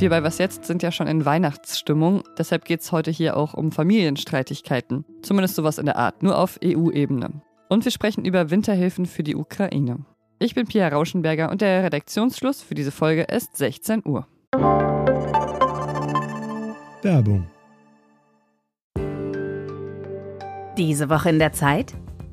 Wir bei Was Jetzt sind ja schon in Weihnachtsstimmung, deshalb geht es heute hier auch um Familienstreitigkeiten. Zumindest sowas in der Art, nur auf EU-Ebene. Und wir sprechen über Winterhilfen für die Ukraine. Ich bin Pia Rauschenberger und der Redaktionsschluss für diese Folge ist 16 Uhr. Werbung. Diese Woche in der Zeit?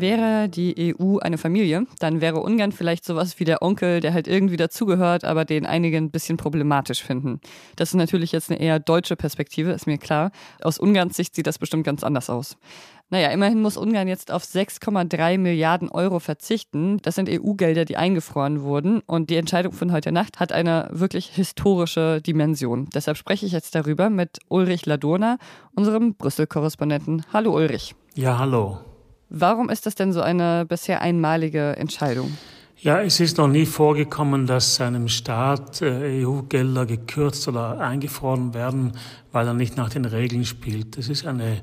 Wäre die EU eine Familie, dann wäre Ungarn vielleicht sowas wie der Onkel, der halt irgendwie dazugehört, aber den einige ein bisschen problematisch finden. Das ist natürlich jetzt eine eher deutsche Perspektive, ist mir klar. Aus Ungarns Sicht sieht das bestimmt ganz anders aus. Naja, immerhin muss Ungarn jetzt auf 6,3 Milliarden Euro verzichten. Das sind EU-Gelder, die eingefroren wurden. Und die Entscheidung von heute Nacht hat eine wirklich historische Dimension. Deshalb spreche ich jetzt darüber mit Ulrich Ladona, unserem Brüssel-Korrespondenten. Hallo Ulrich. Ja, hallo. Warum ist das denn so eine bisher einmalige Entscheidung? Ja, es ist noch nie vorgekommen, dass einem Staat äh, EU-Gelder gekürzt oder eingefroren werden, weil er nicht nach den Regeln spielt. Das ist eine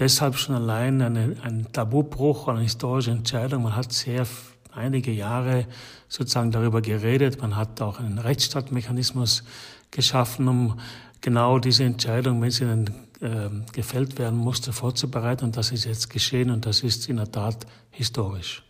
deshalb schon allein eine, ein Tabubruch, eine historische Entscheidung. Man hat sehr einige Jahre sozusagen darüber geredet. Man hat auch einen Rechtsstaatmechanismus geschaffen, um genau diese Entscheidung, wenn sie dann äh, gefällt werden musste, vorzubereiten. Und das ist jetzt geschehen und das ist in der Tat historisch.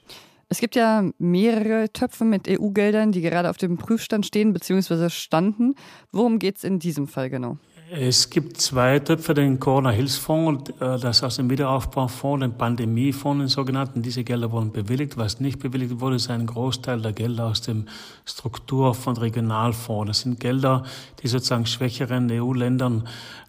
Es gibt ja mehrere Töpfe mit EU-Geldern, die gerade auf dem Prüfstand stehen bzw. standen. Worum geht es in diesem Fall genau? Es gibt zwei Töpfe, den Corona-Hilfsfonds und äh, das aus dem Wiederaufbaufonds, den Pandemiefonds, den sogenannten. Diese Gelder wurden bewilligt. Was nicht bewilligt wurde, ist ein Großteil der Gelder aus dem Struktur- und Regionalfonds. Das sind Gelder, die sozusagen schwächeren EU-Ländern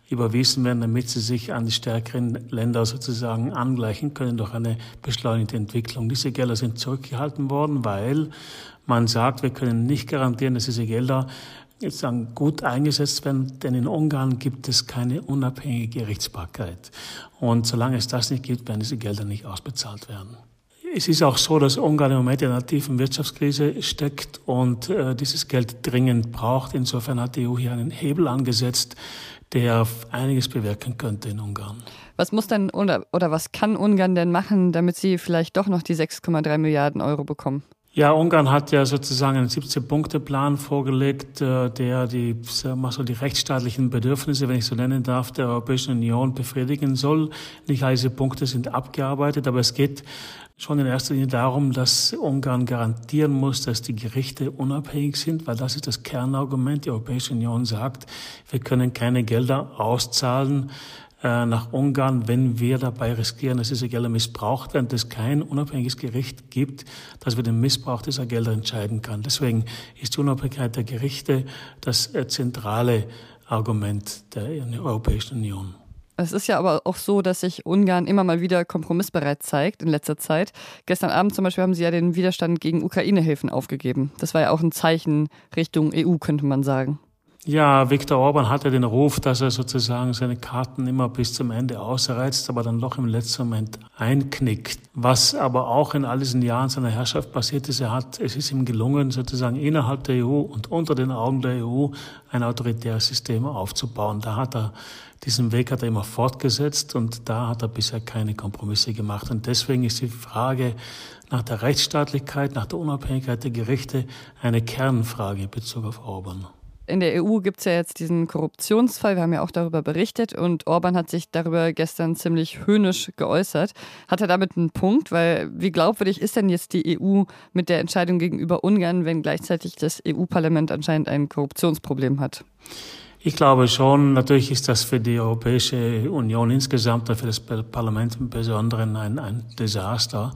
überwiesen werden, damit sie sich an die stärkeren Länder sozusagen angleichen können durch eine beschleunigte Entwicklung. Diese Gelder sind zurückgehalten worden, weil man sagt, wir können nicht garantieren, dass diese Gelder sagen, gut eingesetzt werden, denn in Ungarn gibt es keine unabhängige Gerichtsbarkeit. Und solange es das nicht gibt, werden diese Gelder nicht ausbezahlt werden. Es ist auch so, dass Ungarn im Moment in einer tiefen Wirtschaftskrise steckt und äh, dieses Geld dringend braucht. Insofern hat die EU hier einen Hebel angesetzt, der einiges bewirken könnte in Ungarn. Was muss denn oder, oder was kann Ungarn denn machen, damit sie vielleicht doch noch die 6,3 Milliarden Euro bekommen? Ja, Ungarn hat ja sozusagen einen 17-Punkte-Plan vorgelegt, äh, der die, mal so die rechtsstaatlichen Bedürfnisse, wenn ich so nennen darf, der Europäischen Union befriedigen soll. Nicht alle diese Punkte sind abgearbeitet, aber es geht schon in erster Linie darum, dass Ungarn garantieren muss, dass die Gerichte unabhängig sind, weil das ist das Kernargument. Die Europäische Union sagt, wir können keine Gelder auszahlen äh, nach Ungarn, wenn wir dabei riskieren, dass diese Gelder missbraucht werden, dass es kein unabhängiges Gericht gibt, das über den Missbrauch dieser Gelder entscheiden kann. Deswegen ist die Unabhängigkeit der Gerichte das äh, zentrale Argument der Europäischen Union. Es ist ja aber auch so, dass sich Ungarn immer mal wieder kompromissbereit zeigt in letzter Zeit. Gestern Abend zum Beispiel haben sie ja den Widerstand gegen Ukraine-Hilfen aufgegeben. Das war ja auch ein Zeichen Richtung EU, könnte man sagen. Ja, Viktor Orban hatte den Ruf, dass er sozusagen seine Karten immer bis zum Ende ausreizt, aber dann doch im letzten Moment einknickt. Was aber auch in all diesen Jahren seiner Herrschaft passiert ist, er hat, es ist ihm gelungen, sozusagen innerhalb der EU und unter den Augen der EU ein autoritäres System aufzubauen. Da hat er, diesen Weg hat er immer fortgesetzt und da hat er bisher keine Kompromisse gemacht. Und deswegen ist die Frage nach der Rechtsstaatlichkeit, nach der Unabhängigkeit der Gerichte eine Kernfrage in Bezug auf Orban in der EU gibt es ja jetzt diesen Korruptionsfall, wir haben ja auch darüber berichtet und Orban hat sich darüber gestern ziemlich höhnisch geäußert. Hat er damit einen Punkt? Weil wie glaubwürdig ist denn jetzt die EU mit der Entscheidung gegenüber Ungarn, wenn gleichzeitig das EU-Parlament anscheinend ein Korruptionsproblem hat? Ich glaube schon, natürlich ist das für die Europäische Union insgesamt, für das Parlament im Besonderen ein, ein Desaster.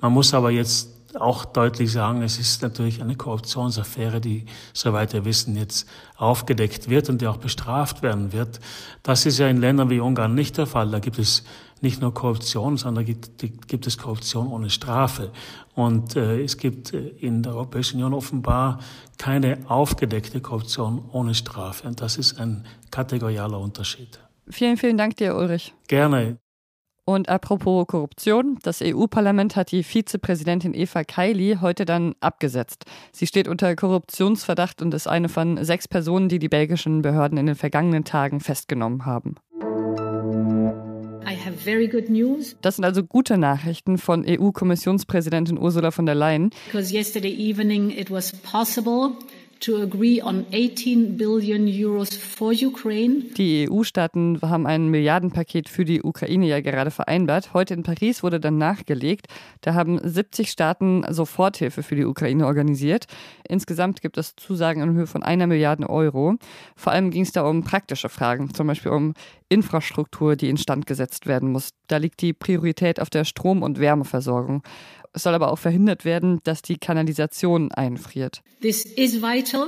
Man muss aber jetzt auch deutlich sagen, es ist natürlich eine Korruptionsaffäre, die, soweit wir wissen, jetzt aufgedeckt wird und die auch bestraft werden wird. Das ist ja in Ländern wie Ungarn nicht der Fall. Da gibt es nicht nur Korruption, sondern gibt, gibt es Korruption ohne Strafe. Und äh, es gibt äh, in der Europäischen Union offenbar keine aufgedeckte Korruption ohne Strafe. Und das ist ein kategorialer Unterschied. Vielen, vielen Dank dir, Ulrich. Gerne. Und apropos Korruption, das EU-Parlament hat die Vizepräsidentin Eva Kaili heute dann abgesetzt. Sie steht unter Korruptionsverdacht und ist eine von sechs Personen, die die belgischen Behörden in den vergangenen Tagen festgenommen haben. Das sind also gute Nachrichten von EU-Kommissionspräsidentin Ursula von der Leyen. Because yesterday evening it was possible to agree on 18 billion euros for Ukraine. Die EU-Staaten haben ein Milliardenpaket für die Ukraine ja gerade vereinbart. Heute in Paris wurde dann nachgelegt. Da haben 70 Staaten Soforthilfe für die Ukraine organisiert. Insgesamt gibt es Zusagen in Höhe von einer Milliarde Euro. Vor allem ging es da um praktische Fragen, zum Beispiel um Infrastruktur, die instand gesetzt werden muss. Da liegt die Priorität auf der Strom- und Wärmeversorgung. Es soll aber auch verhindert werden, dass die Kanalisation einfriert. This is vital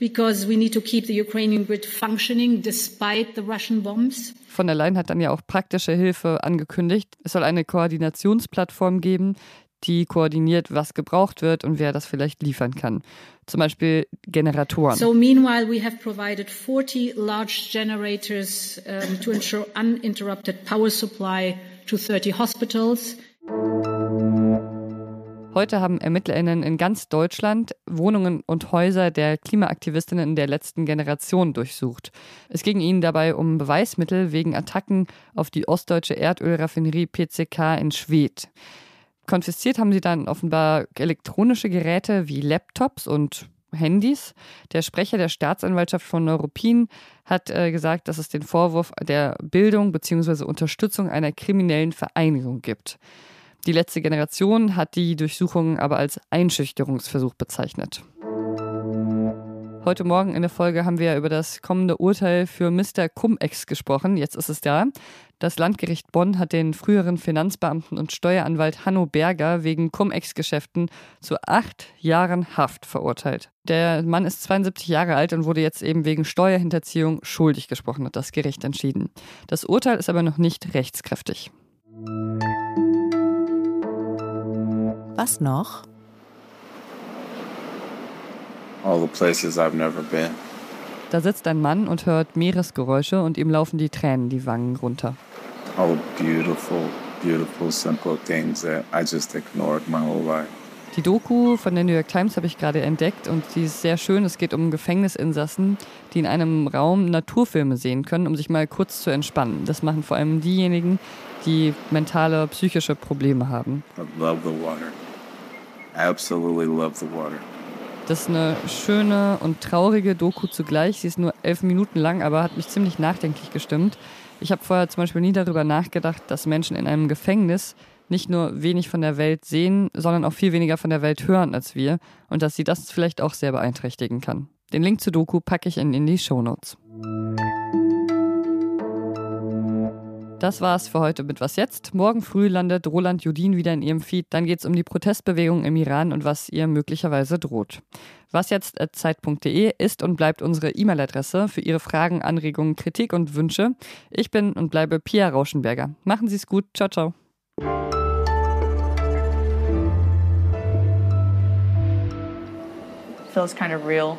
because we need to keep the Ukrainian grid functioning despite the Russian bombs. Von der Leyen hat dann ja auch praktische Hilfe angekündigt. Es soll eine Koordinationsplattform geben, die koordiniert, was gebraucht wird und wer das vielleicht liefern kann. Zum Beispiel Generatoren. So meanwhile we have provided 40 large generators um, to ensure uninterrupted power supply to 30 hospitals. Heute haben ErmittlerInnen in ganz Deutschland Wohnungen und Häuser der Klimaaktivistinnen der letzten Generation durchsucht. Es ging ihnen dabei um Beweismittel wegen Attacken auf die ostdeutsche Erdölraffinerie PCK in Schwedt. Konfisziert haben sie dann offenbar elektronische Geräte wie Laptops und Handys. Der Sprecher der Staatsanwaltschaft von Neuruppin hat äh, gesagt, dass es den Vorwurf der Bildung bzw. Unterstützung einer kriminellen Vereinigung gibt. Die letzte Generation hat die Durchsuchung aber als Einschüchterungsversuch bezeichnet. Heute Morgen in der Folge haben wir über das kommende Urteil für Mr. Cum-Ex gesprochen. Jetzt ist es da. Das Landgericht Bonn hat den früheren Finanzbeamten und Steueranwalt Hanno Berger wegen Cum-Ex-Geschäften zu acht Jahren Haft verurteilt. Der Mann ist 72 Jahre alt und wurde jetzt eben wegen Steuerhinterziehung schuldig gesprochen, hat das Gericht entschieden. Das Urteil ist aber noch nicht rechtskräftig. Was noch? All the places I've never been. Da sitzt ein Mann und hört Meeresgeräusche und ihm laufen die Tränen die Wangen runter. All beautiful, beautiful, simple things that I just ignored my whole life. Die Doku von der New York Times habe ich gerade entdeckt und die ist sehr schön. Es geht um Gefängnisinsassen, die in einem Raum Naturfilme sehen können, um sich mal kurz zu entspannen. Das machen vor allem diejenigen, die mentale, psychische Probleme haben. I love the water. Absolutely love the water. Das ist eine schöne und traurige Doku zugleich. Sie ist nur elf Minuten lang, aber hat mich ziemlich nachdenklich gestimmt. Ich habe vorher zum Beispiel nie darüber nachgedacht, dass Menschen in einem Gefängnis nicht nur wenig von der Welt sehen, sondern auch viel weniger von der Welt hören als wir und dass sie das vielleicht auch sehr beeinträchtigen kann. Den Link zur Doku packe ich in, in die Show Notes. Das war's für heute mit Was jetzt? Morgen früh landet Roland Judin wieder in ihrem Feed. Dann geht's um die Protestbewegung im Iran und was ihr möglicherweise droht. Was jetzt Zeit.de ist und bleibt unsere E-Mail-Adresse für Ihre Fragen, Anregungen, Kritik und Wünsche. Ich bin und bleibe Pia Rauschenberger. Machen Sie es gut. Ciao, ciao. Feels kind of real.